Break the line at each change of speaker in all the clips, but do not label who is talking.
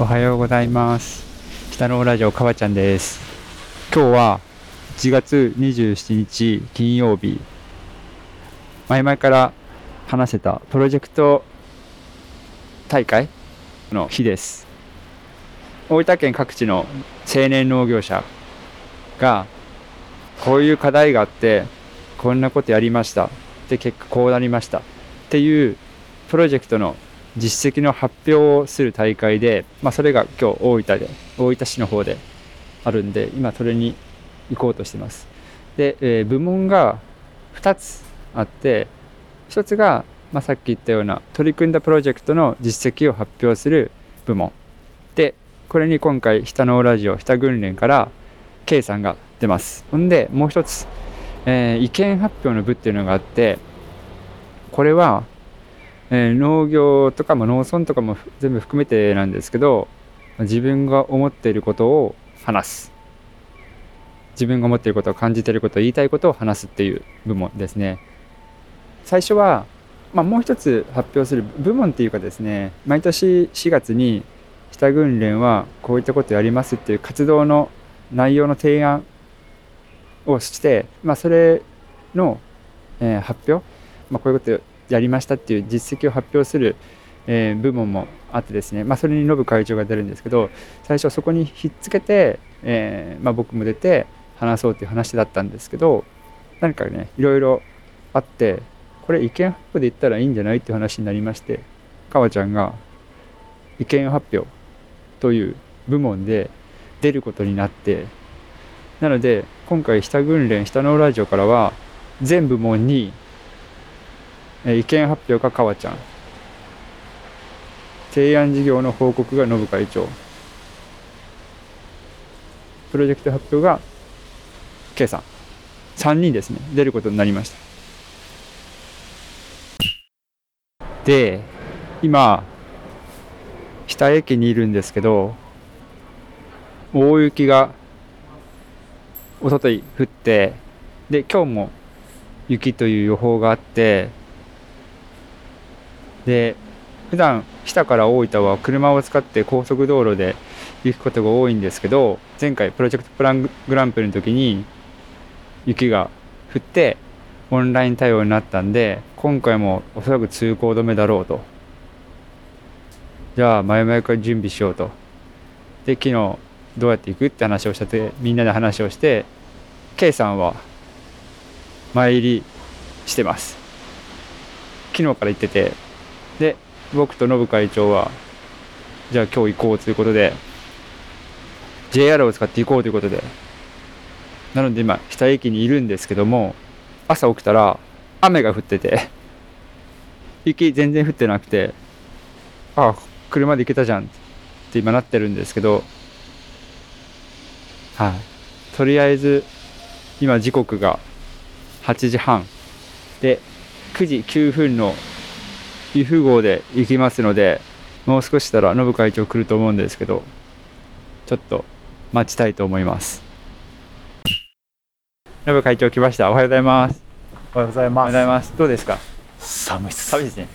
おはようございます。北のラジオかわちゃんです。今日は1月27日金曜日。前々から話せたプロジェクト大会の日です。大分県各地の青年農業者がこういう課題があってこんなことやりました。で結果こうなりました。っていうプロジェクトの実績の発表をする大会で、まあ、それが今日大分で大分市の方であるんで今それに行こうとしてます。で、えー、部門が2つあって1つが、まあ、さっき言ったような取り組んだプロジェクトの実績を発表する部門。でこれに今回日田のラジオ日田訓練から K さんが出ます。ほんでもう一つ、えー、意見発表の部っていうのがあってこれはえー、農業とかも農村とかも全部含めてなんですけど自分が思っていることを話す。自分が思っていることを感じていること言いたいことを話すっていう部門ですね。最初は、まあ、もう一つ発表する部門っていうかですね毎年4月に下訓練はこういったことやりますっていう活動の内容の提案をして、まあ、それの、えー、発表、まあ、こういうことやりましたっていう実績を発表する、えー、部門もあってですね、まあ、それにノブ会長が出るんですけど最初そこにひっつけて、えーまあ、僕も出て話そうっていう話だったんですけど何かねいろいろあってこれ意見発表で言ったらいいんじゃないっていう話になりましてかわちゃんが意見発表という部門で出ることになってなので今回下訓練下のラジオからは全部門に意見発表が川ちゃん。提案事業の報告がノブ会長。プロジェクト発表が K さん。3人ですね。出ることになりました。で今北駅にいるんですけど大雪がおととい降ってで今日も雪という予報があってで普段日田から大分は車を使って高速道路で行くことが多いんですけど前回プロジェクトプラングランプリの時に雪が降ってオンライン対応になったんで今回もおそらく通行止めだろうと。じゃあ前々から準備しようと。で昨日どうやって行くって話をしてみんなで話をして K さんは参りしてます。昨日から行っててで僕とノブ会長はじゃあ今日行こうということで JR を使って行こうということで。なので今下駅にいるんですけども朝起きたら雨が降ってて雪全然降ってなくてああ車で行けたじゃんって今なってるんですけどはい、とりあえず今時刻が8時半で9時9分の由布号で行きますのでもう少ししたらノブ会長来ると思うんですけどちょっと待ちたいと思います。ノブ会長来ました。おはようございます。
おはようございます。おはようございます。
どうですか？
寒いっす。
寒いですね。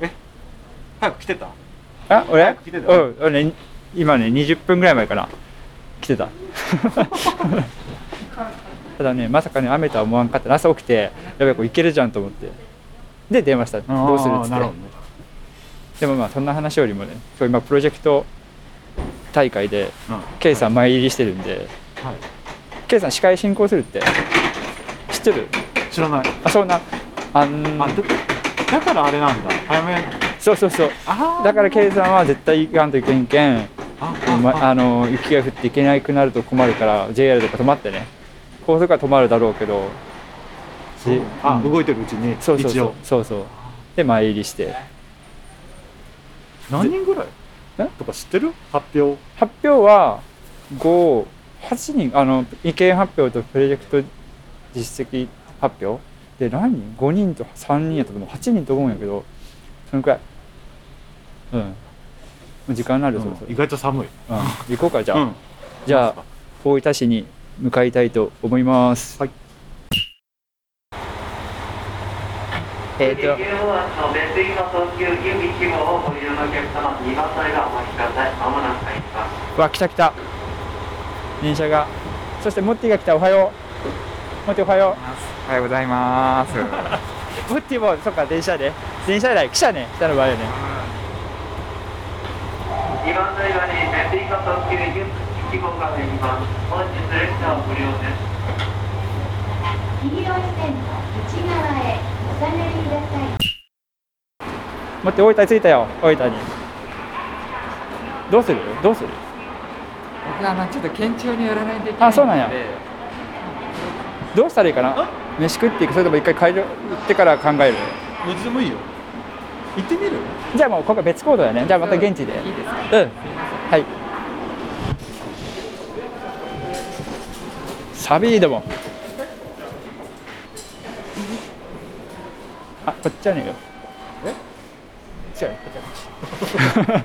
え？早く来てた？
あ俺？
早く来てた？
うん俺ね今ね20分ぐらい前かな。来てた。ただねまさかね雨とは思わんかった。朝起きてやべえこれいけるじゃんと思ってで電話した。どうするっつって、ね、でもまあそんな話よりもね今今プロジェクト大会で、うん、K さん前入りしてるんで、はい、K さん司会進行するって知ってる？
知らない。
あそうな。あん。あ
だからあれなんだ。早め。
そうそうそう。だから K さんは絶対行かんといけんけん。あ、まあの雪が降って行けなくなると困るから JR とか止まってね。高速は止まるだろうけど
し、あ、動いてるうちに
そうそうそう。そうそう。で前入りして。
何人ぐらい？とか知ってる？発表。
発表は58人。あの意見発表とプロジェクト実績発表。で何人 ?5 人と3人やったと思う。8人と思うんやけどそのくらい。うん。時間になる、
そうそう意外と寒い、
うん、行こうかじゃあ、うん、じゃあ大分市に向かいたいと思います。
はい
えーと
のお客様、2番乗りがお待ちください。まもなく入ります。
うわ来た来た電車がそしてモッティが来たおはようモッティおはよ
おはようございます。
う モッティもそっか電車で電車で来たね来たの場合よね
2番乗り場にメフリカ特急ユッ1号が入ります。本日列車は無料です。
黄色い線の内側へお下がりください。
モッティ大分に着いたよ大分に。どうする？どうする？
僕はまあちょっと県庁に寄らないといけない
あそうなんや。どうしたらいいかな？飯食っていく？それとも一回帰る行ってから考える？
どっちでもいいよ。行ってみる？
じゃあもう今回別行動やね。じゃあまた現地で。
いいですか？
うん。はい。サビードもこっちじゃねえ？よえ違うよこっち。や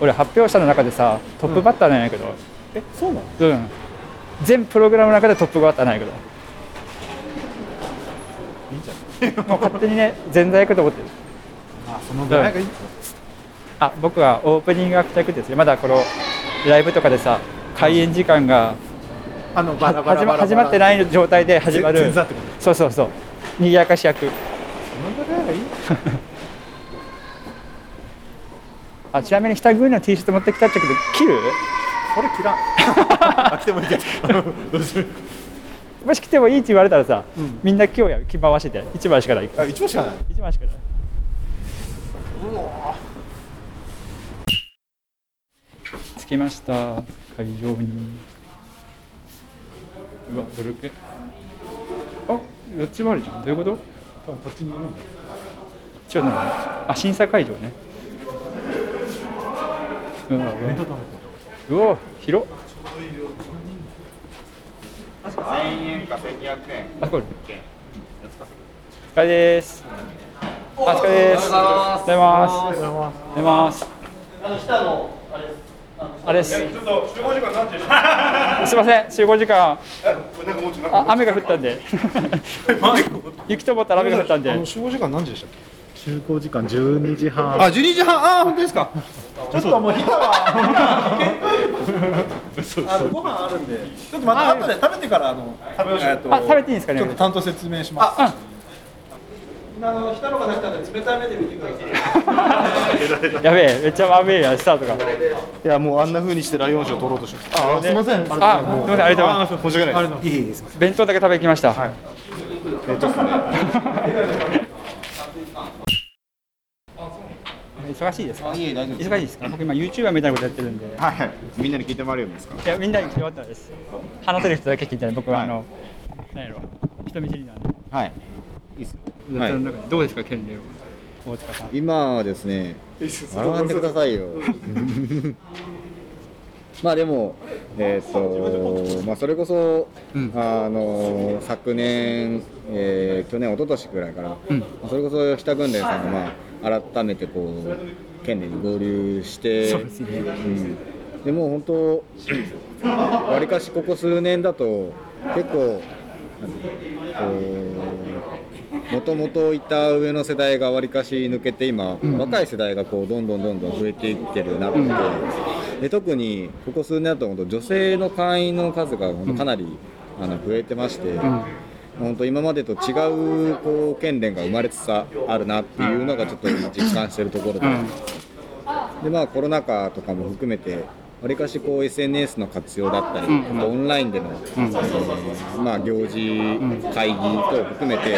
俺発表者の中でさトップバッターなんやけど。
えそうなの？
うん、全プログラムの中でトップバッターなんやけど。
いいんじゃない
もう勝手にね全財行くと思ってる。
あそのぐらいがいい。
あ僕はオープニングアクタークですねまだこのライブとかでさ開演時間が
あのバラ
は
バラバラ。
始まってない状態で始まる。そうそうそう。賑やかし役。あちなみに北国の T シャツ持ってきたっちゃけど切る？
これ切らん。あ来てもいいけど どうする？
もし来てもいいって言われたらさ、
うん。
みんな今日や着回してて。1枚しかない。
あ一番しかない。
1枚しかない。着きました。会場にうわどれけあどっちもあるじゃん。どういうこと？
多分こっちにいるんだよ
違うな。あ審査会場ね。うわうわうわ広っ。
1000円か1200円。
あこれ。お疲れです。あお疲れです。おはようございます。おはようございます。あれです。すいません集合時間。あ雨が降ったんで。雪と思ったら雨が降ったんで。
集合時間何時でしたっけ？
集合時間12時半。
あ、12時半、あー、本当ですか。
ちょっともう日は
あのご飯あるんで、ちょっとまた後で食べてからあの食べましょう。
あ食べていいんですかね
ちょっと担当説明します。あ、あの下のが出したんで冷たい目で見てください。
やべえめっちゃ雨やスタートが
いやもうあんな風にしてライオン賞取ろうとしてます。
あすみませんあすみませんありがとうございます
申し訳ないです。いいです。
弁当だけ食べきました、忙しいですか？
いえ大丈夫です。
忙しいですか？僕今 YouTuber みたいなことやってるんで
はいはい。みんなに聞いてもらえるんですか？
いやみんなに決まったです話せる人だけ聞いて僕はあの、なんやろ人見知りなんで
はい。いいですよ。はい。
どうですか権利を大塚さん。
今はですね、笑わんでくださいよ。まあでも、えっ、と、まあそれこそ、あの昨年、えー去年一昨年ぐらいから、
うん。
まあそれこそ日田軍連さんがまあ改めてこう県連に合流して、
そうですね。
うん、でもう本当、わりかしここ数年だと結構。もともといた上の世代がわりかし抜けて今、若い世代がこうどんどんどんどん増えていってる中で,、で特にここ数年だと本当女性の会員の数が本当かなり、あの増えてまして、本当今までと違うこう県連が生まれつつあるなっていうのがちょっと実感してるところで,、でまあコロナ禍とかも含めてわりかしこう SNS の活用だったり、あとオンラインでの、えーまあ、行事、会議等を含めて、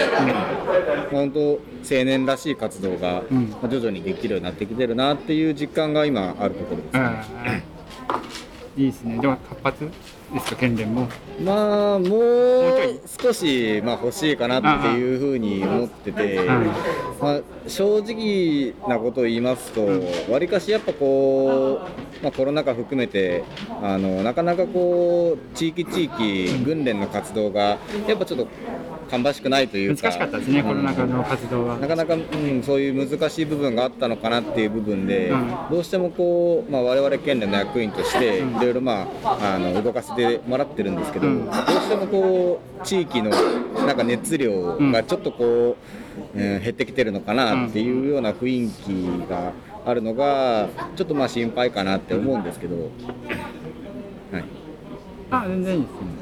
本当青年らしい活動が、まあ徐々にできるようになってきてるなっていう実感が今あるところです、ね。
いいですね。でも活発？ですか権連も？
まあも
う
少し、まあ、欲しいかなっていうふうに思ってて、
ん
まあ、正直なことを言いますとわり、かしやっぱこう、まあ、コロナ禍含めてあのなかなかこう地域地域軍連の活動がやっぱちょっと芳しくないというか
難しかったですね、コロナ禍の活動は。
なかなか、うん、そういう難しい部分があったのかなっていう部分で、
うん
どうしてもこう、まあ、我々県連の役員として、いろいろ、まあ、あの動かせてもらってるんですけど、
うん
どうしてもこう地域のなんか熱量がちょっとこう、えー減ってきてるのかなっていうような雰囲気があるのが、ちょっとまあ心配かなって思うんですけど。はい
あ、全然いいです。あ、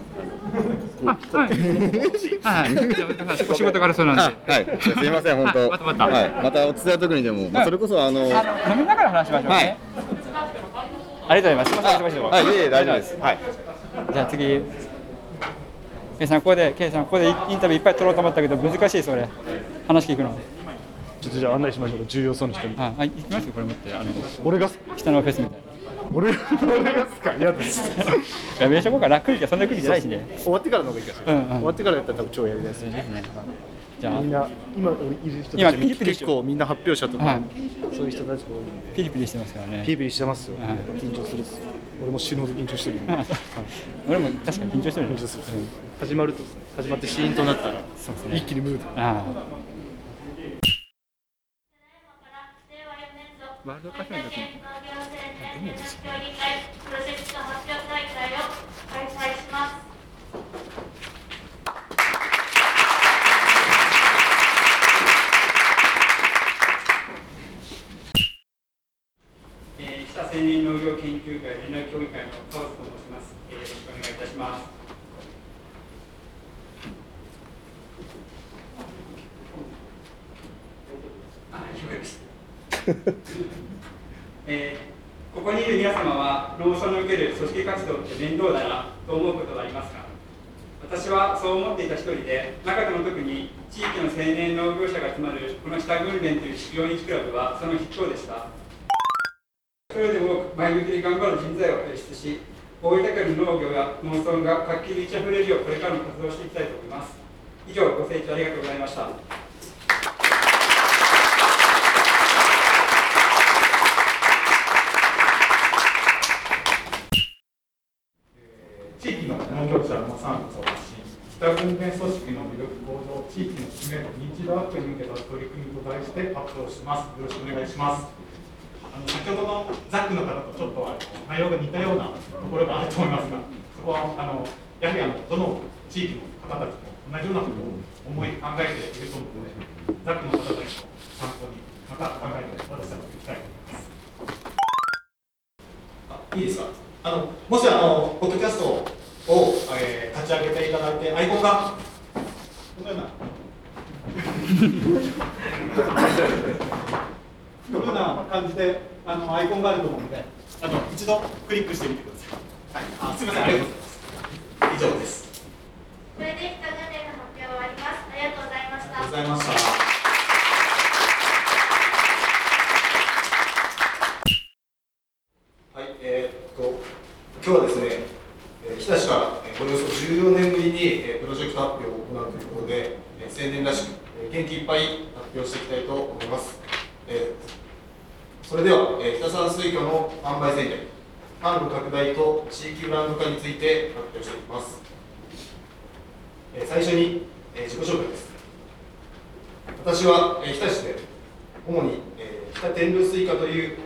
はい。はい。お仕事からそうなんで。
はい、すい。ません、本当。
またまた
はい、またお伝え時にでも、まあ、それこそ、あの。
飲みながら話しましょうね。ありがとうござい。ます。すみません、
はい、い。えい。え、大丈夫です。はい。
じゃあ次。ケイさん、ここで、ケイさん、ここでインタビューい。っぱい。取ろうと思ったけど、難しい。です、俺。話聞くの。
ちょっとじゃあ案内しましょう重要そうな人に
あ、あ行きますよ、これ持って、あの、
俺が
北のフェスみたい。な。
俺俺がっすか？嫌です。
やめしとこうかな、空気がそんな空気じゃないしね。
終わってからの方がいいかしら、
うんうん。
終わってからやったら多分超やりやすい
ですね。じゃあ。
みん、な今いる人
今
たち
ピリピリして
結構みんな発表者とか、
はい。
そういう人たちが多いんで。
ピリピリしてますからね。
ピリピリしてますよ、
はい。
緊張するっす俺も死ぬほど緊張してる。んで
うん俺も確かに緊張してる
緊張する、始まると始まってシーンとなったら
そうですね。
一気にムード。
あ
令和4年度
ワールドカップの時に
農業青年協議会プロジェクト発表大会を開催します。
え、北青年農業研究会連絡協議会の川津と申します。え、よろしくお願いいたします。あ、聞こえました。えーここにいる皆様は農村における組織活動って面倒だなと思うことはありますか？私はそう思っていた一人で中でも特に地域の青年農業者が集まるこの北訓練という非常日クラブはその筆頭でした。それでも前向きに頑張る人材を輩出し大分県の農業や農村が活気に満ち溢れるようこれからも活動していきたいと思います。以上ご清聴ありがとうございました。
地域の農業者の産物を発信、北訓練組織の魅力向上、地域の知名度、認知度アップに向けた取り組みと題して発表します。よろしくお願いします。あの先ほどのザックの方とちょっと内容が似たようなところがあると思いますが、そこはあのやはりあのどの地域の方たちも同じようなことを思い考えていると思うので、ザックの方たちの参考にまた考えて私たちもいきたいと思います。
あいいですかあのもしあのポッドキャストを、えー立ち上げていただいてアイコンがこのような。このような感じであのアイコンがあると思うのであの一度クリックしてみてください、はい、あすみません。ありがとうございます。以上です
これで北訓練の発表終わります。ありがとうございました
ありがとうご。ざいましたはい、えーっと、今日はですね、えー日田市から、えーおよそ14年ぶりに、えープロジェクト発表を行うということで、えー青年らしく、えー元気いっぱい発表していきたいと思います。えーそれでは、えー北山水魚の販売戦略、販路拡大と地域ブランド化について発表していきます。えー最初に、えー自己紹介です。私は、えー日田市で主に、えー北天竜スイカという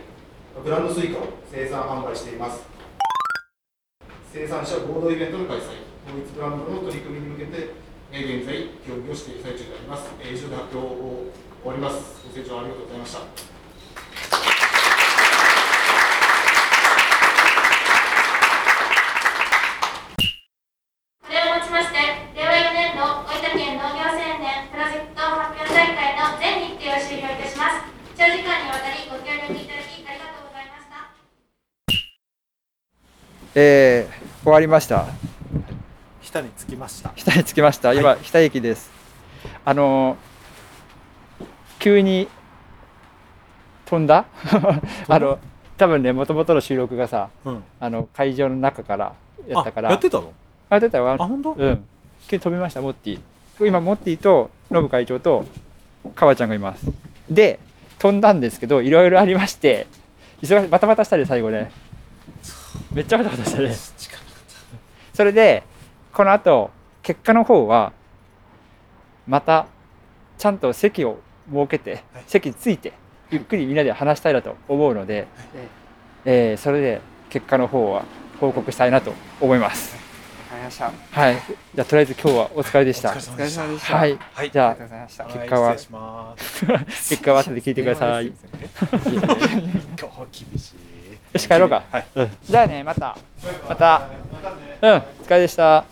ブランドスイカを生産販売しています生産者合同イベントの開催統一ブランドの取り組みに向けて、えー現在協議をしている最中であります、えー以上で発表を終わりますご清聴ありがとうございました
これをもちまして、令和4年度大分県農業青年プロジェクト発表大会の全日程を終了いたします。長時間にわたりご協力いただきありがとうございました。
えー、終わりました。
下につきました。
下に着きました。今、下駅です。あのー急に飛んだ？あの多分ねもともとの収録がさ
うん。
あの会場の中からやったから。
あやってたの？
あやってたよ。
あ本当？
うん。急に飛びましたモッティ。今モッティとノブ会長と川ちゃんがいます。で飛んだんですけどいろいろありまして忙しバタバタしたね最後ね めっちゃバタバタしたね それでこの後結果の方はまたちゃんと席を設けて、
はい
席ついてゆっくりみんなで話したいなと思うので、えーそれで結果の方は報告したいなと思います。
わかりました。
はい、じゃあとりあえず今日はお疲れでした。
お疲
れ様でした。
はい、
はい
じゃあ。結果は。結果は後で聞いてください。よ
今日は厳しい。
し帰ろうか。
はい。
うん、じゃあねまたまたうんお疲れでした。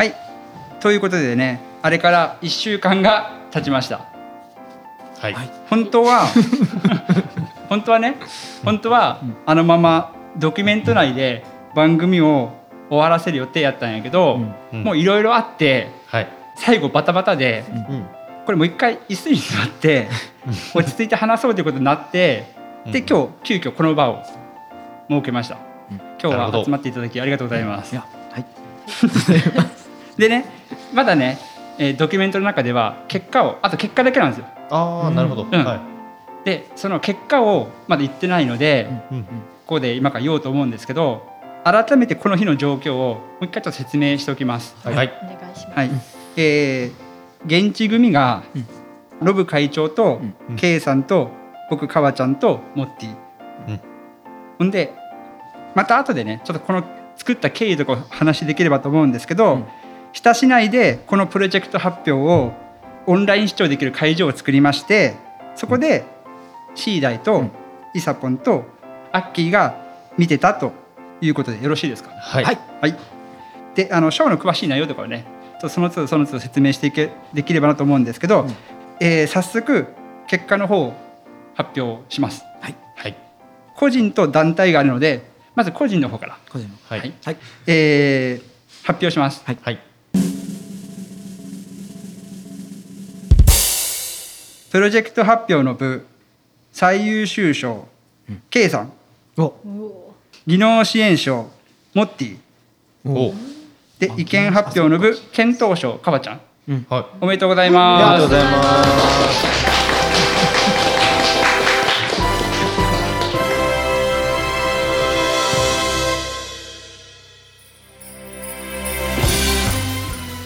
はい。ということでね、あれから1週間が経ちました。
はい。
本当は、本当はね、本当はあのままドキュメント内で番組を終わらせる予定やったんやけど、
うん
もういろいろあって、
はい。
最後バタバタで、
うん。
これもう一回椅子に座って、落ち着いて話そうということになって、で、今日急遽この場を設けました。今日
なるほど
は集まっていただきありがとうございます。
はい。
でねまだね、えードキュメントの中では結果をあと結果だけなんですよ
ああ、なるほど。
うん
はい。
でその結果をまだ言ってないので、
うん。
ここで今から言おうと思うんですけど改めてこの日の状況をもう一回ちょっと説明しておきます。
はい。
お願いします。
はいえー現地組が、ロブ会長と、
うん
K さんと僕川ちゃんとモッティ、
うん
ほんでまた後でねちょっとこの作った経緯とかお話しできればと思うんですけど、日田市内でこのプロジェクト発表をオンライン視聴できる会場を作りましてそこでシーダイとイサポンとアッキーが見てたということでよろしいですか？
はい。
はい
はい。で、あのショーの詳しい内容とかをね、ちょっとその都度その都度説明していけできればなと思うんですけど、えー早速結果の方を発表します。
はい。
はい。
個人と団体があるので、まず個人の方から、
個人の。
はい。
はい
はい。
えー発表します。
はい。
はい。
プロジェクト発表の部最優秀賞、K さん、
お。
技能支援賞、モッティ、
お。
で意見発表の部検討賞、かばちゃん。
はい。
おめでとうござい
ありが
ます
とうご。ざいます。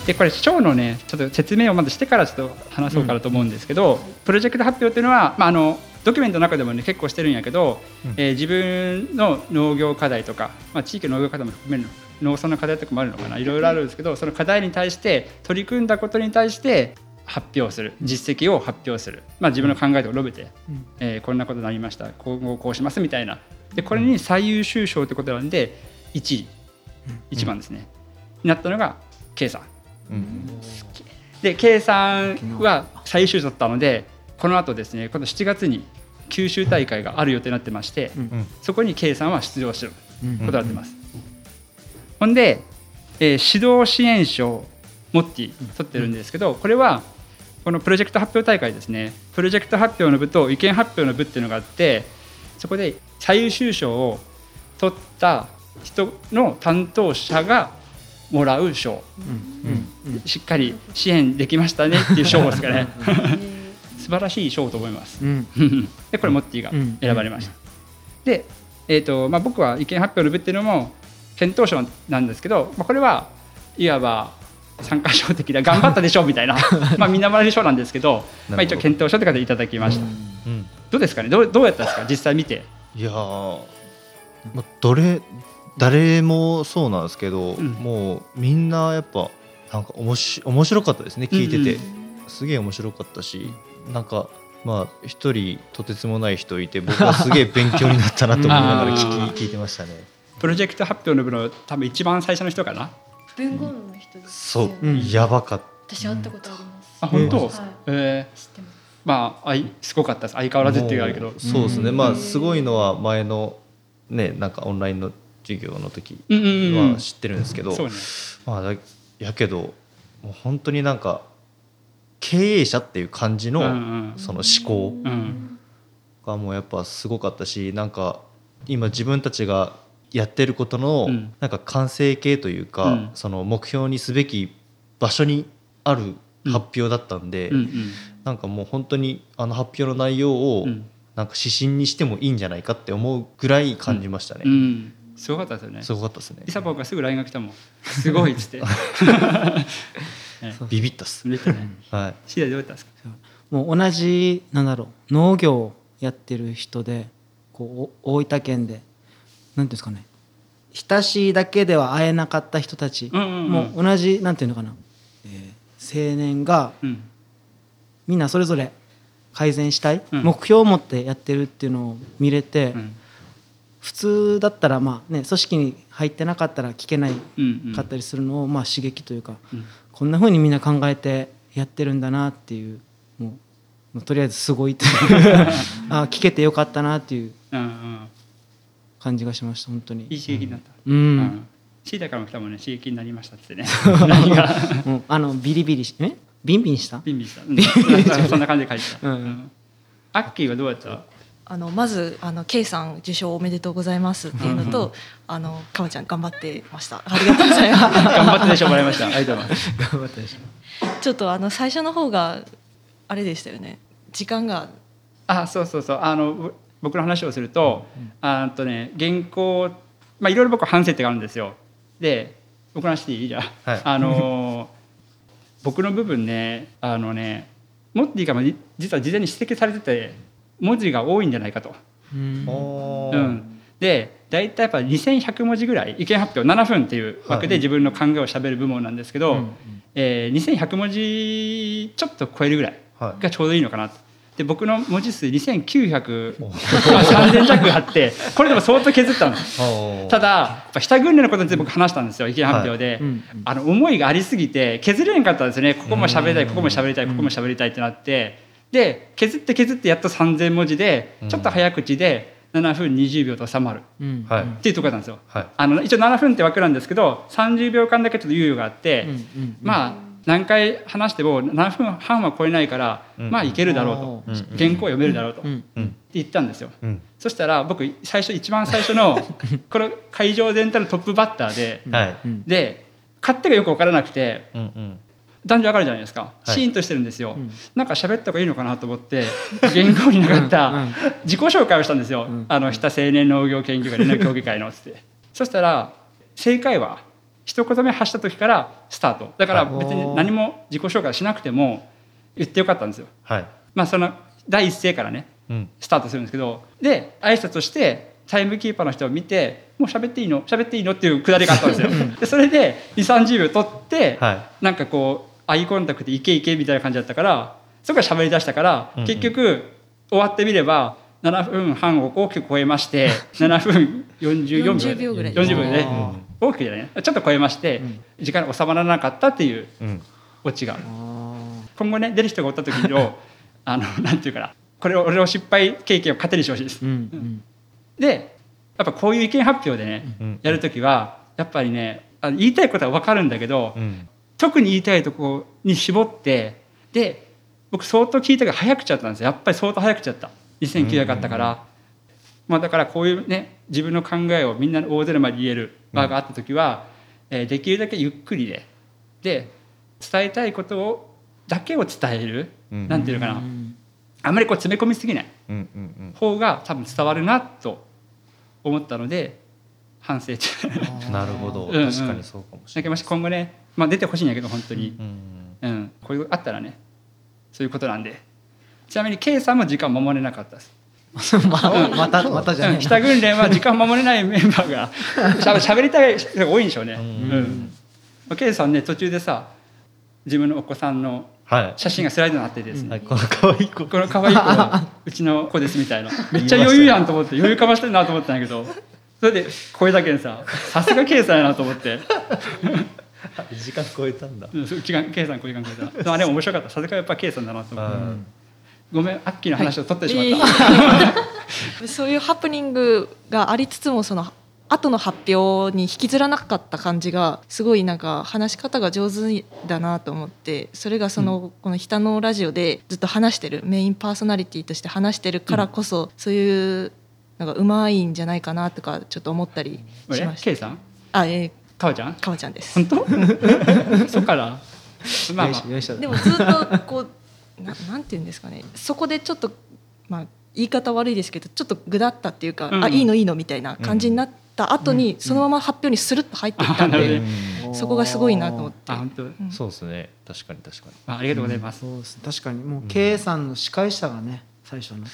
でこれ賞のねちょっと説明をまずしてからちょっと話そうかなと思うんですけど、プロジェクト発表っていうのは、まあ、あのドキュメントの中でもね結構してるんやけど、えー自分の農業課題とか、まあ、地域の農業課題も含める農村の課題とかもあるのかないろいろあるんですけどその課題に対して取り組んだことに対して発表する実績を発表する、まあ、自分の考えとか述べて、えーこんなことになりました今後こうしますみたいな。でこれに最優秀賞ってことなんで1位。1番ですね、になったのが K さん。
うん。
で K さんは最優秀だったのでこの後ですね今度7月に九州大会がある予定になってまして、
ん。
そこに K さんは出場することになってます、ほんで、えー指導支援賞モッティ取ってるんですけどこれはこのプロジェクト発表大会ですね。プロジェクト発表の部と意見発表の部っていうのがあってそこで最優秀賞を取った人の担当者がもらう賞、しっかり支援できましたねっていう賞ですかね。素晴らしい賞と思います。
うん。
でこれモッティが
うん。
選ばれました、で、えーとまあ、僕は意見発表の部っていうのも検討賞なんですけど、まあ、これはいわば参加賞的な頑張ったでしょうみたいな まあみんなもらえる賞なんですけどまあ、一応検討賞という形でいただきました、
うん。
どうですかね？どうどうやったんですか？実際見て。
いやー、まあ、どれ誰もそうなんですけど、
ん。
もうみんなやっぱなんかおもし面白かったですね聞いてて、
うん
すげえ面白かったしなんかまあ一人とてつもない人いて僕はすげえ勉強になったなと思いながら 聞き聞いてましたね。
プロジェクト発表の部の多分一番最初の人かな？
文豪の人です
そう。やばかった。
私会ったことあります。
あ本当、
はい。
えー。
知ってます。
まああいすごかったです。相変わらずっていうあるけど。
そうですね、まあすごいのは前のねなんかオンラインの授業の時
うんうんうん
は知ってるんですけど、
そうね。
まあだやけどもう本当になんか経営者っていう感じの、
うんうん。
その思考
うん。
がもうやっぱすごかったしなんか今自分たちがやってることの
うん。
なんか完成形というか、
うん。
その目標にすべき場所にある発表だったんで、
うんうん。
なんかもう本当にあの発表の内容を
うん。
なんか指針にしてもいいんじゃないかって思うぐらい感じましたね、
うんすごかったですよね。
すごかったですね。
リサポンがすぐ LINE が来たもん。すごいっつって。
ビビったっす、
めっちゃね。
はい、
シーダどうやったんですか？
もう同じなんだろう農業をやってる人でこうお大分県でなんていうんですかね。親しいだけでは会えなかった人たち
うんうんうん。
もう同じなんていうのかな、えー青年が
うん。
みんなそれぞれ改善したい、
うん。
目標を持ってやってるっていうのを見れて、
うん
普通だったらまあね組織に入ってなかったら聞けない
うんうん。
かったりするのをまあ刺激というか、
うん。
こんな風にみんな考えてやってるんだなっていうもうとりあえずすごいっていう あ聞けてよかったなっていう
うんうん。
感じがしました本当に。
いい刺激になった。
うん、
うん。シーダからも来たもんね。刺激になりましたってね。何が？
もうあのビリビリしえ？ビンビンした？
ビンビンした。うん。そんな感じで書いてた。
うん。
うん。アッキーはどうやった？
あのまずあの K さん受賞おめでとうございますっていうのと、あのかわちゃん頑張ってました。ありがとうございます。
頑張ってでしょもらいました。ありがとうございます。
頑張ったでし
ちょっとあの最初の方があれでしたよね。時間が。
あそうそうそう。あのぼ僕の話をすると,、あとね原稿まあいろいろ僕反省点があるんですよ。で僕の話でいい？じゃん、
はい。
あの僕の部分ねあのねモッティがまあじ実は事前に指摘されてて文字が多いんじゃないかと。
うん。
うん、で大体やっぱ2100文字ぐらい意見発表7分っていう枠で自分の考えをしゃべる部門なんですけど、えー2100文字ちょっと超えるぐらい
はい。
がちょうどいいのかなと。で僕の文字数2900、まあ、3000弱あって これでも相当削ったんです
おー。
ただやっぱ下訓練のことについて僕話したんですよ意見発表で、
うん
あの思いがありすぎて削れなかったんですよね。ここも喋りたいここも喋りたいここも喋りたいってなってで削って削ってやっと3,000文字でちょっと早口で7分20秒と収まる。
うん。
はい。
っていうところなんですよ。
はい。
あの一応7分って枠なんですけど30秒間だけちょっと猶予があって、
うんうん
まあ何回話しても7分半は超えないから、
うん。
まあいけるだろうと、
うん。
原稿読めるだろうと、って言ったんですよ。
うん。
そしたら僕最初一番最初の この会場全体のトップバッターで、で勝手がよく分からなくて
うんうん
男女分かるじゃないですか、
はい。
シーンとしてるんですよ、
ん。
なんか喋った方がいいのかなと思って原稿になかった自己紹介をしたんですよ、
ん。
あの日田青年農業研究会連絡協議会のつって。そしたら正解は一言目発した時からスタート。だから別に何も自己紹介しなくても言ってよかったんですよ。
はい。
まあその第一声からね
うん。
スタートするんですけど。で挨拶をしてタイムキーパーの人を見て「もう喋っていいの？喋っていいの?」っていうくだりがあったんですよ。でそれで2 3 0秒取って、
はい。
なんかこうアイコンタクトで「いけいけ」みたいな感じだったからそこから喋り出したから、
うんうん。
結局終わってみれば7分半を大きく超えまして 7分44秒
40秒ぐらい。
40秒でね
あ
大きくじゃない？ちょっと超えまして、時間が収まらなかったっていう
うん。
オチが。
あ
今後ね出る人がおった時の あのなんていうかな。これを俺の失敗経験を糧にしてほしいです。
ー。うん。うん。
でやっぱこういう意見発表でね、
うん。
やる時はやっぱりねあの言いたいことは分かるんだけど、
うん
特に言いたいとこに絞ってで僕相当聞いたが早口だったんですよ。やっぱり相当早口だった。2900あったから、まあ、だからこういうね自分の考えをみんなの大勢の前で言える場があった時は、えーできるだけゆっくりで。で伝えたいことをだけを伝える、
うん。
なんていうのかな、
うん
あんまりこう詰め込みすぎない。
うんうん
方が多分伝わるなと思ったので反省中。
う んなるほど。
うんうん。
確かにそうかもし
だ
れない
けどもし今後ね、まあ、出てほしいんやけど本当に、
うん
うんこういうあったらねそういうことなんで。ちなみに K さんも時間守れなかったです。
ままたまたじゃね
うん北訓練は時間守れないメンバーがしゃべしゃべりたい人が多いんでしょうね、うん。
ん。
まあ K さんね途中でさ自分のお子さんの
はい。
写真がスライドになっててですね、
はいこの可愛い子。
この可愛い子 うちの子ですみたいな。めっちゃ余裕やんと思って余裕かましてるなと思ったんやけどそれで声だけでささすが K さんやなと思って
時間超えたんだ。
うんそう時間さんこういう感じだ。でもあれ面白かった。さすがやっぱさんだなと思って、
うん。
ごめんアッキーの話を取ってしまった、
そういうハプニングがありつつもその後の発表に引きずらなかった感じがすごいなんか話し方が上手だなと思ってそれがその、この「北のラジオ」でずっと話してるメインパーソナリティとして話してるからこそ、そういうなんかうまいんじゃないかなとかちょっと思ったりしました。
K さん？
あ、えー、
かわちゃん？
かわちゃんです。
本当？そっから？まあまあ。
でもずっとこうななんていうんですかね。そこでちょっとまあ言い方悪いですけどちょっとぐだったっていうか、
うん。
あいいのいいのみたいな感じになった後に、そのまま発表にスルッと入っていったんで、そこがすごいなと思って。
あ本当、
そうですね。確かに確かに。
あありがとうございます、
そうです。確かにもう K さんの司会者がね最初の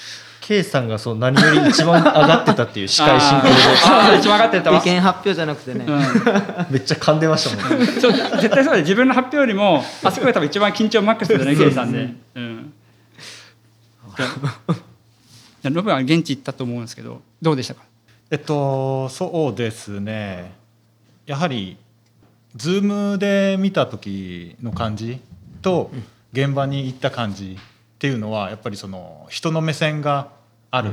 K さんがそう何より一番上がってたっていう司会進行で。
一番上がってたわ。
意見発表じゃなくてね、
めっちゃ噛んでましたもんね。
絶対そうで自分の発表よりもあそこが多分一番緊張マックスだね K さんで、うん、ロブは現地行ったと思うんですけどどうでしたか？
えっとそうですね。やはり Zoom で見た時の感じと現場に行った感じっていうのはやっぱりその人の目線がある、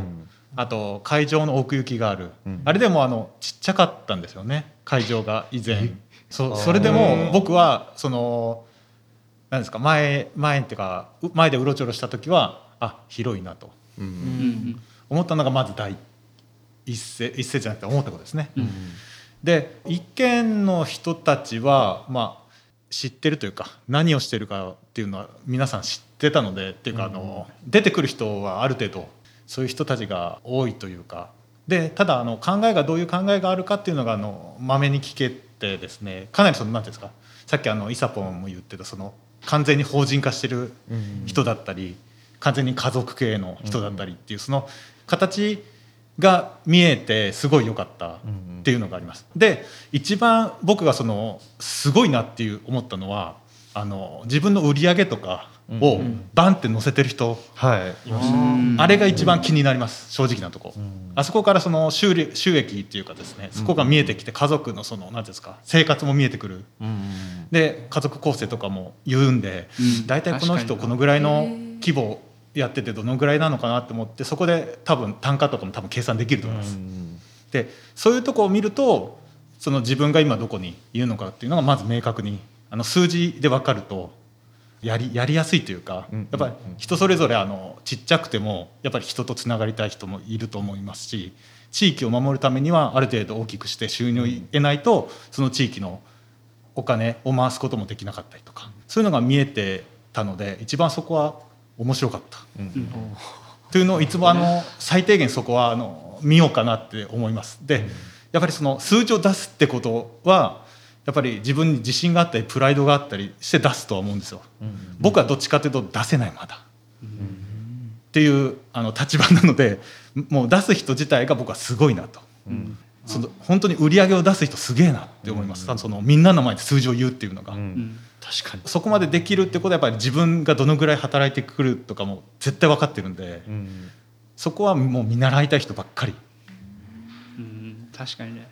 あと会場の奥行きがある、あれでもあのちっちゃかったんですよね。会場が以前。そそれでも僕はその何ですか前前っていうかう前でうろちょろした時はあ広いなと。
うん。
思ったのがまず第一声一声じゃなくて思ったことですね。で一見の人たちはまあ知ってるというか何をしてるかっていうのは皆さん知ってたのでっていうかあの出てくる人はある程度そういう人たちが多いというか。でただあの考えがどういう考えがあるかっていうのがあのまめに聞けてですねかなりその何ていうんですかさっきあのイサポンも言ってたその完全に法人化してる人だったり完全に家族系の人だったりっていうその形が見えてすごい良かったっていうのがあります。で一番僕がそのすごいなっていう思ったのはあの自分の売り上げとかをバンって載せてる人、
はい。
あれが一番気になります正直なとこ、あそこからその収利収益っていうかですねそこが見えてきて家族のその何ですか生活も見えてくる、で家族構成とかも言うんで
うん。
大体、この人このぐらいの規模やっててどのぐらいなのかなと思ってそこで多分単価とかも多分計算できると思います。でそういうとこを見るとその自分が今どこにいるのかっていうのがまず明確にあの数字で分かるとやりやりやすいというかやっぱり人それぞれあのちっちゃくてもやっぱり人とつながりたい人もいると思いますし地域を守るためにはある程度大きくして収入を得ないとその地域のお金を回すこともできなかったりとかそういうのが見えてたので一番そこは面白かった。というのをいつもあの最低限そこはあの見ようかなって思います。でやっぱりその数字を出すってことはやっぱり自分に自信があったりプライドがあったりして出すとは思うんですよ。僕はどっちかというと出せないまだ。っていうあの立場なのでもう出す人自体が僕はすごいなと。その本当に売り上げを出す人すげえなって思います、そのみんなの前で数字を言うっていうのが、
確かに。
そこまでできるってことはやっぱり自分がどのぐらい働いてくるとかも絶対分かってるんで、そこはもう見習いたい人ばっかり。
うん。確かにね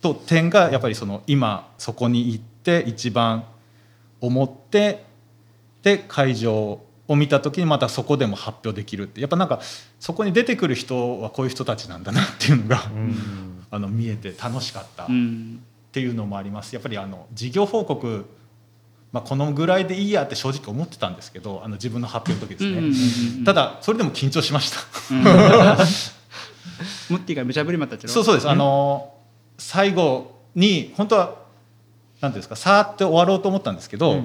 と点がやっぱりその今そこに行って一番思ってで会場を見た時にまたそこでも発表できるって。やっぱなんかそこに出てくる人はこういう人たちなんだなっていうのが、あの見えて楽しかったっていうのもあります。やっぱりあの事業報告まあ、このぐらいでいいやって正直思ってたんですけどあの自分の発表の時ですね、
うんうんうんうん。
ただそれでも緊張しました、
モッティが無茶ぶりまった
そうそうです、あの最後に本当はなんていうんですかさーって終わろうと思ったんですけど、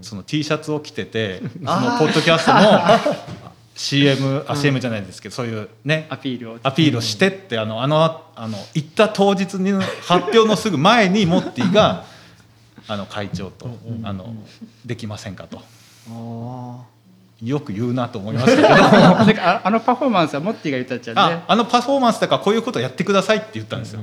その T シャツを着てて そのポッドキャストの CM あ CM じゃないですけど、そういうね
アピールを。
アピールをしてってあのあのあの行った当日に発表のすぐ前にモッティがあの会長とあのできませんかとよく言うなと思いましたけど。
ああのパフォーマンスはモッティが言ったっちゃね。
ああのパフォーマンスだからこういうことやってくださいって言ったんですよ。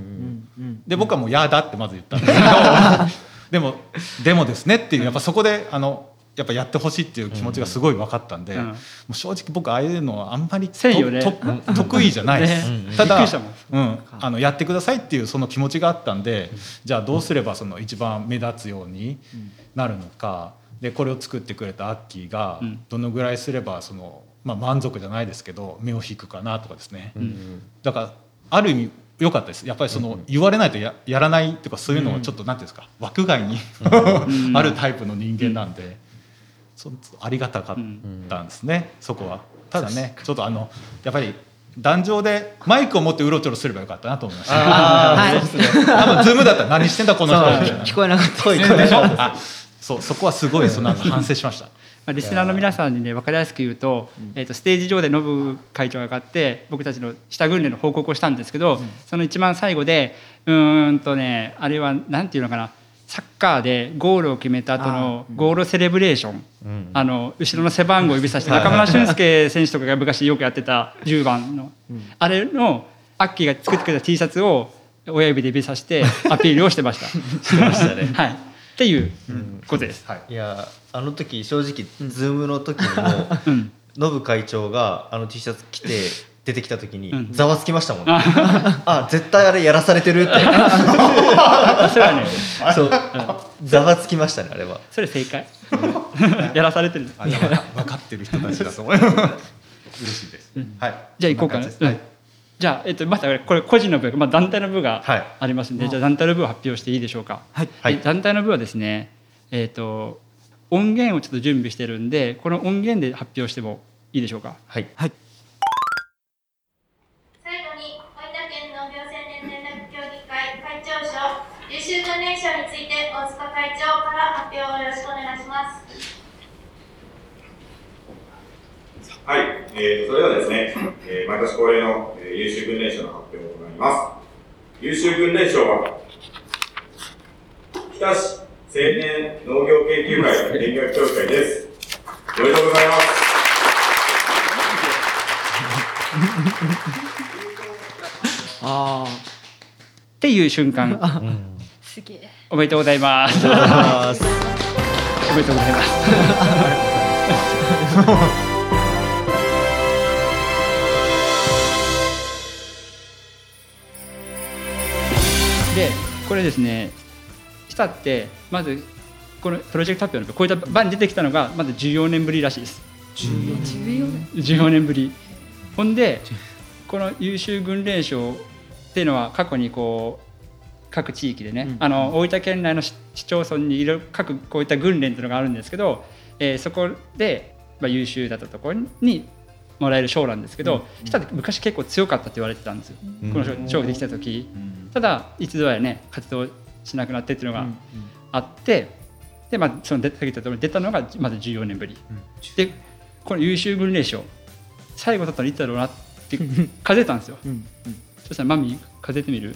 で僕はもう「やだ」ってまず言ったんですけど。でも「でもですね」っていうやっぱそこであのやっぱやってほしいっていう気持ちがすごい分かったんで、
うん。
もう正直僕ああいうのはあんまり
ね。
と得意じゃないです。
ね。
ただうん、あのやってくださいっていうその気持ちがあったんで、じゃあどうすればその一番目立つようになるのかでこれを作ってくれたアッキーが
うん。
どのぐらいすればその、まあ、満足じゃないですけど目を引くかなとかですね、だからある意味良かったです。やっぱりその言われないとややらないとかそういうのはちょっと何ていうんですか枠外に あるタイプの人間なんで、そありがたかったんですね、そこは。ただねちょっとあのやっぱり壇上でマイクを持ってうろちょろすればよかったなと思いました。
あーはい。
多分 Zoom だったら何してんだこの人みたいな。
聞こえなかった
ねでしょあそうそこはすごいそのなんか反省しました。
まあ、リスナーの皆さんにね分かりやすく言うと,、えー、とステージ上でノブ会長が上がって僕たちの下訓練の報告をしたんですけど、その一番最後でうーんとねあれはなんていうのかなサッカーでゴールを決めた後のゴールセレブレーション、あの後ろの背番号を指さして中村俊輔選手とかが昔よくやってた10番の、あれのアッキーが作ってくれた T シャツを親指で指さしてアピールをしてました。
してましたね。
はい、っていうことです。
い。やあの時正直、 Zoom の時にもノブ会長があの T シャツ着て出てきた時にざわつきましたもんね、あ。絶対あれやらされてるって。
そ
うざわつきましたねあれは。
それ正解。やらされてる。
あじゃあ分かってる人たちだと思います。嬉しいです。はい。
じゃあ行こうかな、うんじゃあ、えっと、またこれ個人の部、まあ、団体の部がありますんで、じゃあ団体の部を発表していいでしょうか。はい、団体の部はですね、えっと音源をちょっと準備してるんでこの音源で発表してもいいでしょうか？
はい、
はい、
最後に大分県農業青年連絡協議会会長賞優秀訓練賞について大塚会長から発表をよろしくお願いします
はい、えー、それではですね、えー、毎年恒例の、えー、優秀訓練賞の発表を行います。優秀訓練賞は、日田市青年農業研究会連学協議会です。おめでとうございます。
あっていう瞬間、
すげえ
おめでとうございます。
おめでとうございます
でこれですねしたってまずこのプロジェクト発表のこういった場に出てきたのがまず14年ぶりらしいです。
14年。
14年ぶり。ほんでこの優秀軍連賞っていうのは過去にこう各地域でね、あの大分県内の市市町村にいる各こういった軍連というのがあるんですけど、えーそこで、まあ、優秀だったところにもらえる賞なんですけど、したって昔結構強かったって言われてたんですよ、
うん。
この賞賞ができた時、ただ一度はね活動しなくなってっていうのがあって、でまあその出たところに出たのがまず14年ぶり、でこの優秀軍令賞最後取ったのいつだろうなって 数えたんですよ、そしたらマミー数えてみる？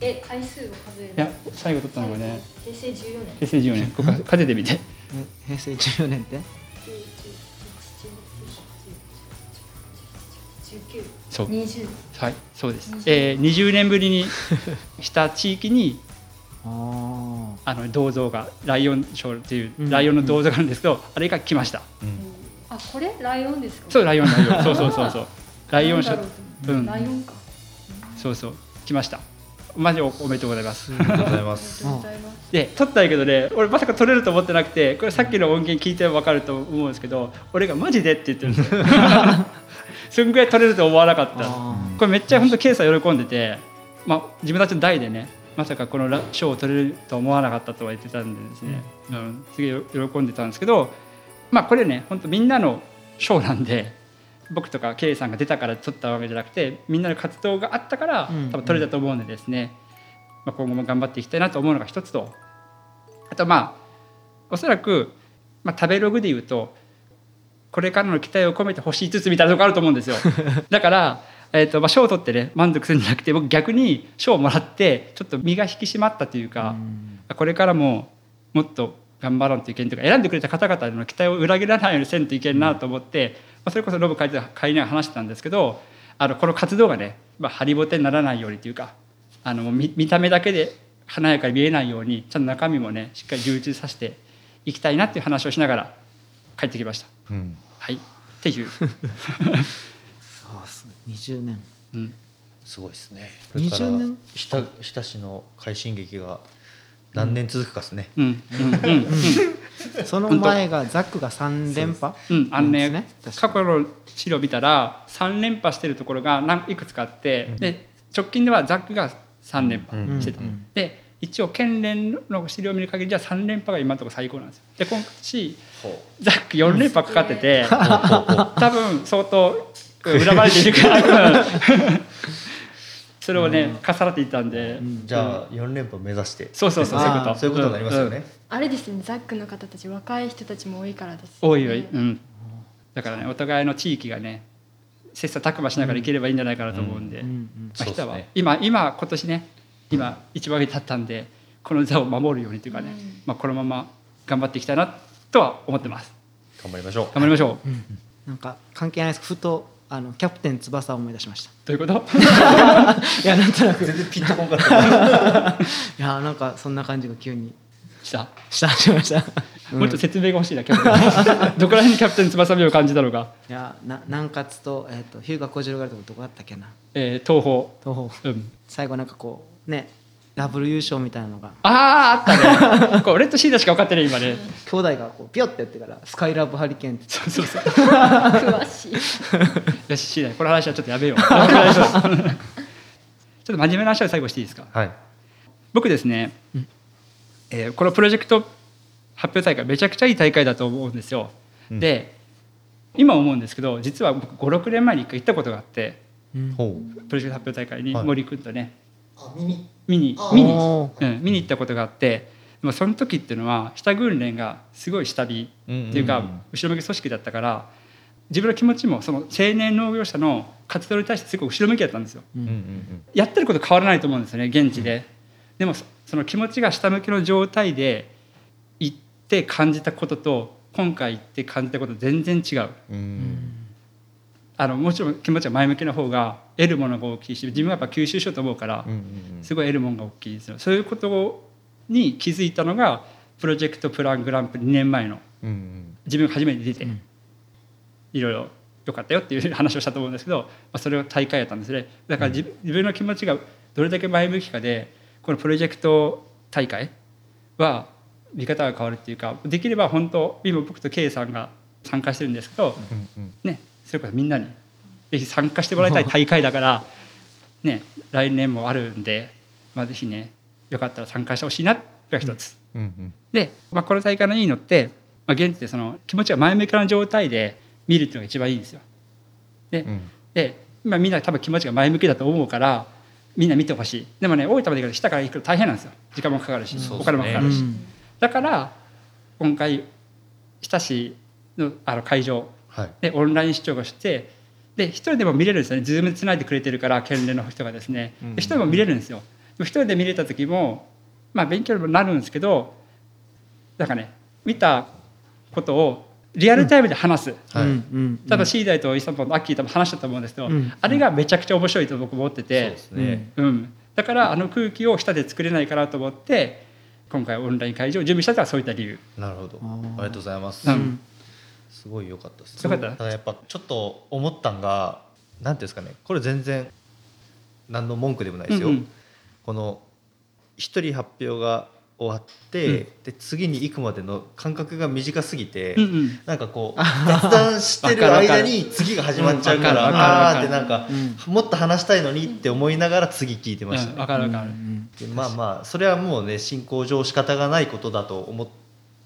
え回数を数える。
いや最後取ったのがね
平成14年。
平成14年。ここ数えてみて。
平成14年って？
そう。
20
はいそうです、えー、20年ぶりにした地域に
あ
あの銅像がライオン賞っていうライオンの銅像があるんですけど、あれが来ました、
あこれライオンですか？
そうライオンライオンそうそうそう。そうライオン賞
なんだろう
うん。
ライオンか。
そうそう。来ました。マジおおめでとうございます。
ありがとうございます。
で撮ったんやけどね俺まさか撮れると思ってなくてこれさっきの音源聞いて分かると思うんですけど俺が「マジで?」って言ってるんですよ そんぐらい撮れると思わなかった。これめっちゃ本当ケイさん喜んでて、まあ、自分たちの代でねまさかこのラ賞を取れると思わなかったとは言ってたんでですね、うん、すげえ喜んでたんですけどまあこれね本当みんなの賞なんで僕とかケイさんが出たから取ったわけじゃなくてみんなの活動があったから
うん。
多分取れたと思うんでですね、まあ、今後も頑張っていきたいなと思うのが一つと。あとまあおそらく、まあ、食べログで言うとこれからの期待を込めて星5つみたいなとこあると思うんですよ。だから、えーとまあ、賞を取ってね満足するんじゃなくて僕逆に賞をもらってちょっと身が引き締まったというか、これからももっと頑張らんといけんとか選んでくれた方々の期待を裏切らないようにせんといけんなと思って、まあ、それこそロブ会長会には話してたんですけどあのこの活動がね、まあ、ハリボテにならないようにというかあの見見た目だけで華やかに見えないようにちゃんと中身もねしっかり充実させていきたいなっていう話をしながら帰ってきました。
うん
はい。っていう、
そうっすね。20年。
うん、
すごいですね。
20年？
日田日田市の快進撃が何年続くかですね、
うん。うん。うん。うん。
その前がザックが3連覇？
うん、あのね
ね。
過去の資料見たら3連覇してるところが何いくつかあって、で直近ではザックが3連覇してた、で一応県連の資料を見る限りじゃ3連覇が今のところ最高なんですよ。で今年ザック4連覇かかってて多分相当恨まれているからうんそれをね重なっていったんで、
じゃあ4連覇目指して。
そうそうそう。そういうこと。
そういうことになりますよね、
あれですねザックの方たち若い人たちも多いからです、
多いよ。り、うん、だからねお互いの地域がね切磋琢磨しながらいければいいんじゃないかなと思うんで、まあ、人は、今今今年ね今一番上に立ったんでこの座を守るようにというかね、まあ、このまま頑張っていきたいなとは思ってます。
頑張りましょう。
頑張りましょう、
なんか関係ないです。ふとあのキャプテン翼を思い出しました。
どういうこと？
いやなんとなく。
全然ピンとこんかった。
いやなんかそんな感じが急に。
した？
したしました、うん。
もっと説明が欲しいなキャプテン。どこら辺にキャプテン翼目を感じたのか、
いやな南葛と,、えー、と日向小次郎があるとこどこだったっけな。
えー、東宝。
東宝、
うん、
最後なんかこうねダブル優勝みたいなのが。
あああったね。こうレッドシーダしか分かってない今ね。
兄弟がこうピョってやってからスカイラブハリケーンって。
そうそうそう。
詳しい。
よしシーダこの話はちょっとやめよう。ちょっと真面目な話を最後していいですか？
はい。
僕ですね、えーこのプロジェクト発表大会めちゃくちゃいい大会だと思うんですよ、で今思うんですけど実は僕56年前に一回行ったことがあって
ほ
プロジェクト発表大会に
はい。
森君とね、
あ耳
見に？
あー。
見に、うん、見に行ったことがあってでもその時っていうのは下訓練がすごい下火っていうか、後ろ向き組織だったから自分の気持ちもその青年農業者の活動に対してすごい後ろ向きだったんですよ。
う、うんうん。
やってること変わらないと思うんですよね現地で、でもそその気持ちが下向きの状態で行って感じたことと今回行って感じたこと全然違う。
うんうん
あのもちろん気持ちは前向きな方が得るものが大きいし自分はやっぱ吸収しようと思うから、すごい得るものが大きいですよ。そういうことに気づいたのがプロジェクトプラングランプリ2年前の自分が初めて出て、いろいろ良かったよっていう話をしたと思うんですけど、まあ、それを大会やったんですね。だから自,、自分の気持ちがどれだけ前向きかでこのプロジェクト大会は見方が変わるっていうかできれば本当今僕と K さんが参加してるんですけど、ねそれこそみんなにぜひ参加してもらいたい 大会だから、ね、来年もあるんで、まあ、ぜひねよかったら参加してほしいなが一つ。
うんうん。
で、まあ、この大会のいいのって、まあ、現地でその気持ちが前向きな状態で見るっていうのが一番いいんですよ。で,、
うん。
で今みんな多分気持ちが前向きだと思うからみんな見てほしい。でもね大分まで行くと下から行くと大変なんですよ。時間もかかるし、
そうですね。
お金もかかるし、
うん。
だから今回日田市のあの会場
はい。
でオンライン視聴をしてで一人でも見れるんですよね。 Zoom でつないでくれてるから県連の人がですね。一人でも見れるんですよ。でも一人で見れた時もまあ勉強にもなるんですけどなんかね見たことをリアルタイムで話す、
はい。
うんうん
多分シーダイとイサポンとアッキー多分話したと思うん。ですけど、
うん
あれがめちゃくちゃ面白いと僕思って
そう
て
ですね、
うん、だからあの空気を日田で作れないかなと思って今回オンライン会場を準備したのはそういった理由。
なるほど。
あ
りがとうございます、
うん
すごい良かったです。
よかった？
だやっぱちょっと思ったんがなんていうんですかね。これ全然何の文句でもないですよ、
うんうん。
この一人発表が終わって、で次に行くまでの間隔が短すぎて、
うんうん。
なんかこう 雑談してる間に次が始まっちゃうから、
うん
ああーってなんか、
う
もっと話したいのにって思いながら次聞いてましたね、
うんわかるわかる、
でまあまあそれはもうね進行上仕方がないことだと思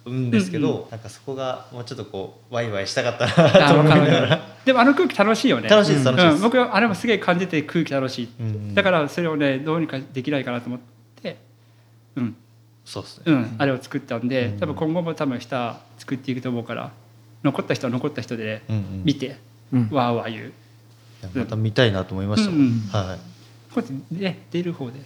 うんですけど、
うん
なんかそこがもうちょっとこうワイワイしたかった
あ
な と思いながら。
でもあの空気楽しいよね。
楽しいです楽しいです。
うん、僕はあれもすげえ感じて空気楽しい、
うん
だからそれをねどうにかできないかなと思ってうん、
そうですね、
うん、あれを作ったんで、
うん
多分今後も多分下作っていくと思うから残った人は残った人で
うんうん。
見て、
うん。
わーわー言う。
また見たいなと思いましたもん、
うんうん。
はい。
こうやってね出る方で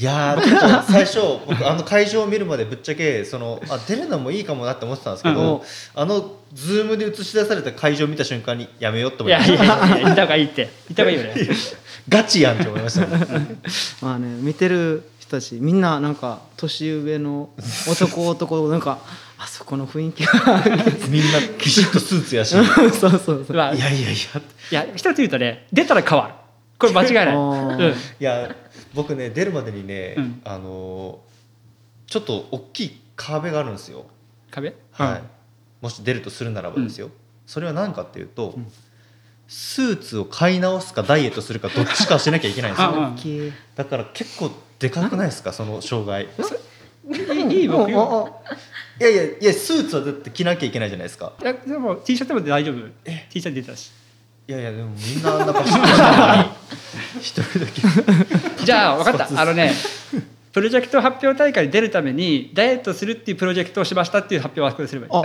いや 最初僕あの会場を見るまでぶっちゃけそのあ出るのもいいかもなって思ってたんですけど、
うん
あのズームで映し出された会場を見た瞬間にやめようって
いやい
思いました
やいや行った方がいいって。行った方がいいよね。
ガチやんって思いましたね
まあね見てる人たちみんななんか年上の男男なんかあそこの雰囲気が
みんなきちっとスーツやし。
そうそうそう
まあ
いやいやいや。
いや一つ言うとね出たら変わる。これ間違いない、うん、
いや僕ね出るまでにね、
うん。
あのーちょっと大きい壁があるんですよ、
壁？
はい。もし出るとするならばですよ、それは何かっていうと、スーツを買い直すかダイエットするかどっちかしなきゃいけないんですよ、だから結構でかくないですかその障害。
いい僕よ
いやいやいやスーツはだって着なきゃいけないじゃないですか。
いやでも T シャツでも大丈夫。T シャツ出たし。
いやいやでもみんなあんなことしてたのに一人だけ。
じゃあ分かった。あのねプロジェクト発表大会に出るためにダイエットするっていうプロジェクトをしましたっていう発表はこれすればいい。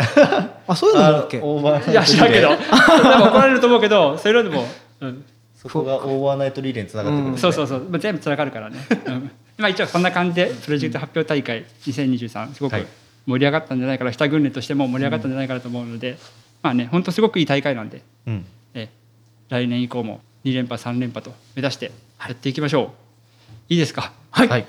あそういうのも OK
オーバーナイト
いや知らんけど。多分怒られると思うけどそういうのでも、うん、
そこがオーバーナイトリレーにつながってくるね。
そうそうそう、まあ、全部つながるからね、うん、まあ一応そんな感じでプロジェクト発表大会2023すごく
はい。
盛り上がったんじゃないかな。北軍連としても盛り上がったんじゃないかなと思うので、まあね本当すごくいい大会なんで、
うん。
え。来年以降も2連覇3連覇と目指してやっていきましょう、いいですか？
はい、
はい。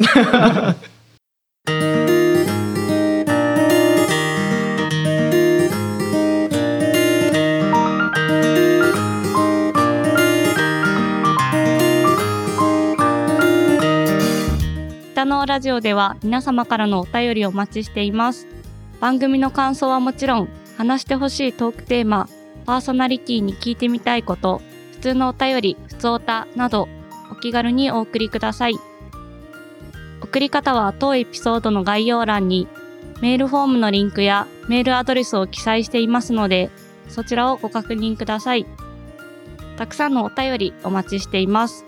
北のラジオでは皆様からのお便りをお待ちしています。番組の感想はもちろん話してほしいトークテーマパーソナリティに聞いてみたいこと普通のお便り普通おたなどお気軽にお送りください。送り方は当エピソードの概要欄にメールフォームのリンクやメールアドレスを記載していますのでそちらをご確認ください。たくさんのお便りお待ちしています。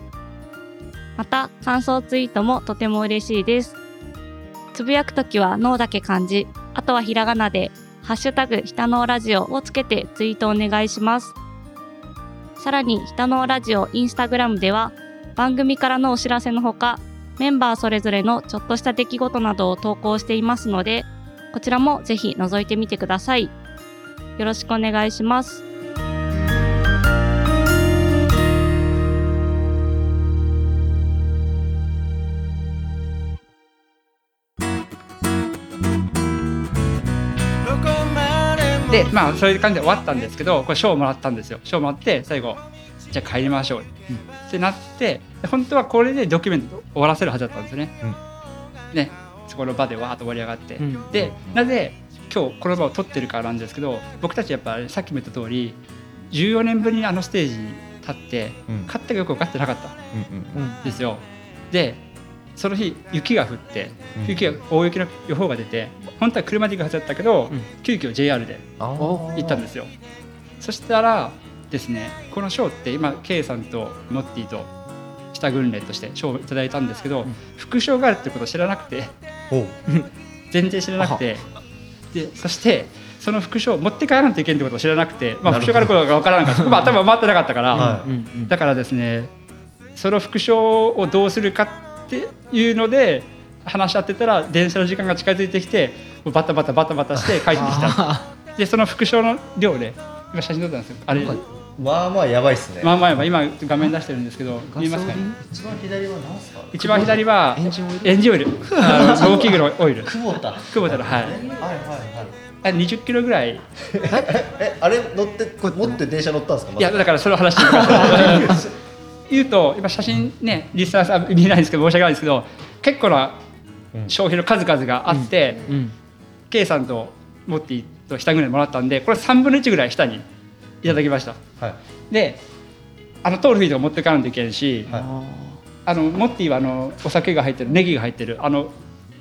また感想ツイートもとても嬉しいです。つぶやくときは脳だけ漢字あとはひらがなでハッシュタグひたのラジオをつけてツイートお願いします。さらに北のラジオインスタグラムでは番組からのお知らせのほかメンバーそれぞれのちょっとした出来事などを投稿していますのでこちらもぜひ覗いてみてください。よろしくお願いします。
でまあそういう感じで終わったんですけどこれ賞をもらったんですよ。賞をもらって最後じゃあ帰りましょう、ってなってで本当はこれでドキュメント終わらせるはずだったんですよね、ね。そこの場でわーっと盛り上がって、
うん。
でなぜ今日この場を撮ってるからなんですけど僕たちやっぱさっきも言った通り14年ぶりにあのステージに立って、
うん。
勝ったかよく分かってなかった
うんうん
ん。ですよでその日雪が降って
うん。
雪が大雪の予報が出て本当は車で行くはずだったけど、
うん。
急遽 JR で
あ
行ったんですよ。そしたらですねこの賞って今 K さんとモッティと下訓練として賞をいただいたんですけど、副賞があるってことを知らなくて 全然知らなくてでそしてその副賞を持って帰らないといけないってことを知らなくて、まあ、副賞があることが分からなかった 頭回ってなかったから、
は
うんうん。
だからですねその副賞をどうするかっていうので話し合ってたら電車の時間が近づいてきてもうバタバタバタバタして帰ってきた。でその副賞の量で今写真撮ったんですよ。あれ。
まあまあやばいっすね。
まあまあまあ今画面出してるんですけど見えますかね？
一番左は何すか？
一番左は
エンジンオイル？
エンジンオイル。あの オイル。
久保田。はい
久保田のはい。
はいはい
あ20キロぐらい。
えあれ乗って持って電車乗ったんですか？
いやだからそれを話 言うと今写真ねリスナーさん見えないんですけど申し訳ないんですけど結構な消費の数々があって、
うん。
K さんとモッティと下ぐらいもらったんでこれ3分の1ぐらい下にいただきました。
はい。
であのトールフィード持ってかないといけんし、
はい。
あのモッティはあのお酒が入ってるネギが入ってるあの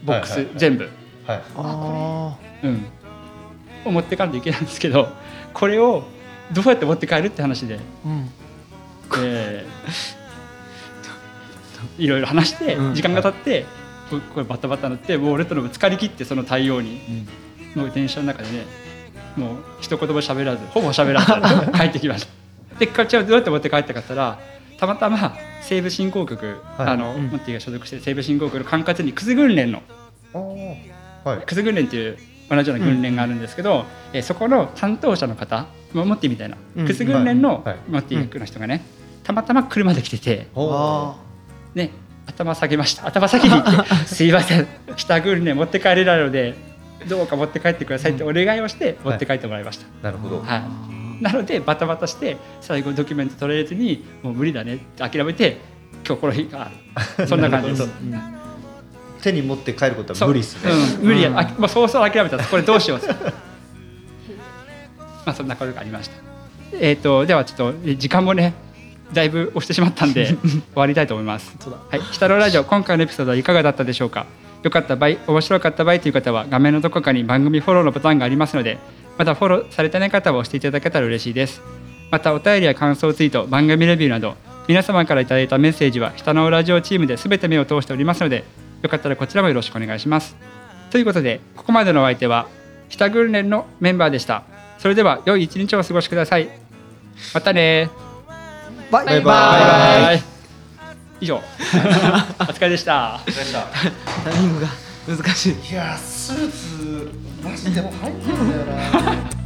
ボックス、全部、
はい。
あ
うん、を持ってかないといけないんですけどこれをどうやって持って帰るって話で、
ーうん
えーいろいろ話して
うん。
時間が経って、ここれバタバタになってもう俺とのぶつかりきってその対応に、もう電車の中でねもう一言も喋らずほぼ喋らず 帰ってきました。でこっちはどうやって持って帰ったかったらたまたま西部振興局、
はい。
あの、
うん。
モッティが所属してる西部振興局の管轄にくず訓練の
はい。
くず訓練っていう同じような訓練があるんですけど、えーそこの担当者の方モッティみたいな、
うん。
くず訓練の
はい。はい。
モッティ役の人がね、たまたま車で来てて、ね、頭下げました。頭先に行って「すいません。下訓練持って帰れないのでどうか持って帰ってください」ってお願いをして持って帰ってもらいました。
なるほど。
はい。なのでバタバタして最後ドキュメント取れずにもう無理だね。って諦めて今日この日があるそんな感じです。
手に持って帰ることは無理っすね。
う。ん、無理や、あもうそうそう諦めたんです。これどうしようまあそんなことがありました。えっ、とではちょっとえ時間もねだいぶ押してしまったんで 終わりたいと思います。はい「北のラジオ」今回のエピソードはいかがだったでしょうか？よかった場合面白かった場合という方は画面のどこかに番組フォローのボタンがありますのでまだフォローされてない方は押していただけたら嬉しいです。またお便りや感想ツイート番組レビューなど皆様からいただいたメッセージは下のラジオチームで全て目を通しておりますのでよかったらこちらもよろしくお願いします。ということでここまでのお相手は下訓練のメンバーでしたそれでは良い一日をお過ごしください。またね。
バイ
バイ。バイ以上。お疲れでした。
お疲れでした。
タイミングが難しい。
いやスーツマジでも入ってるんだよな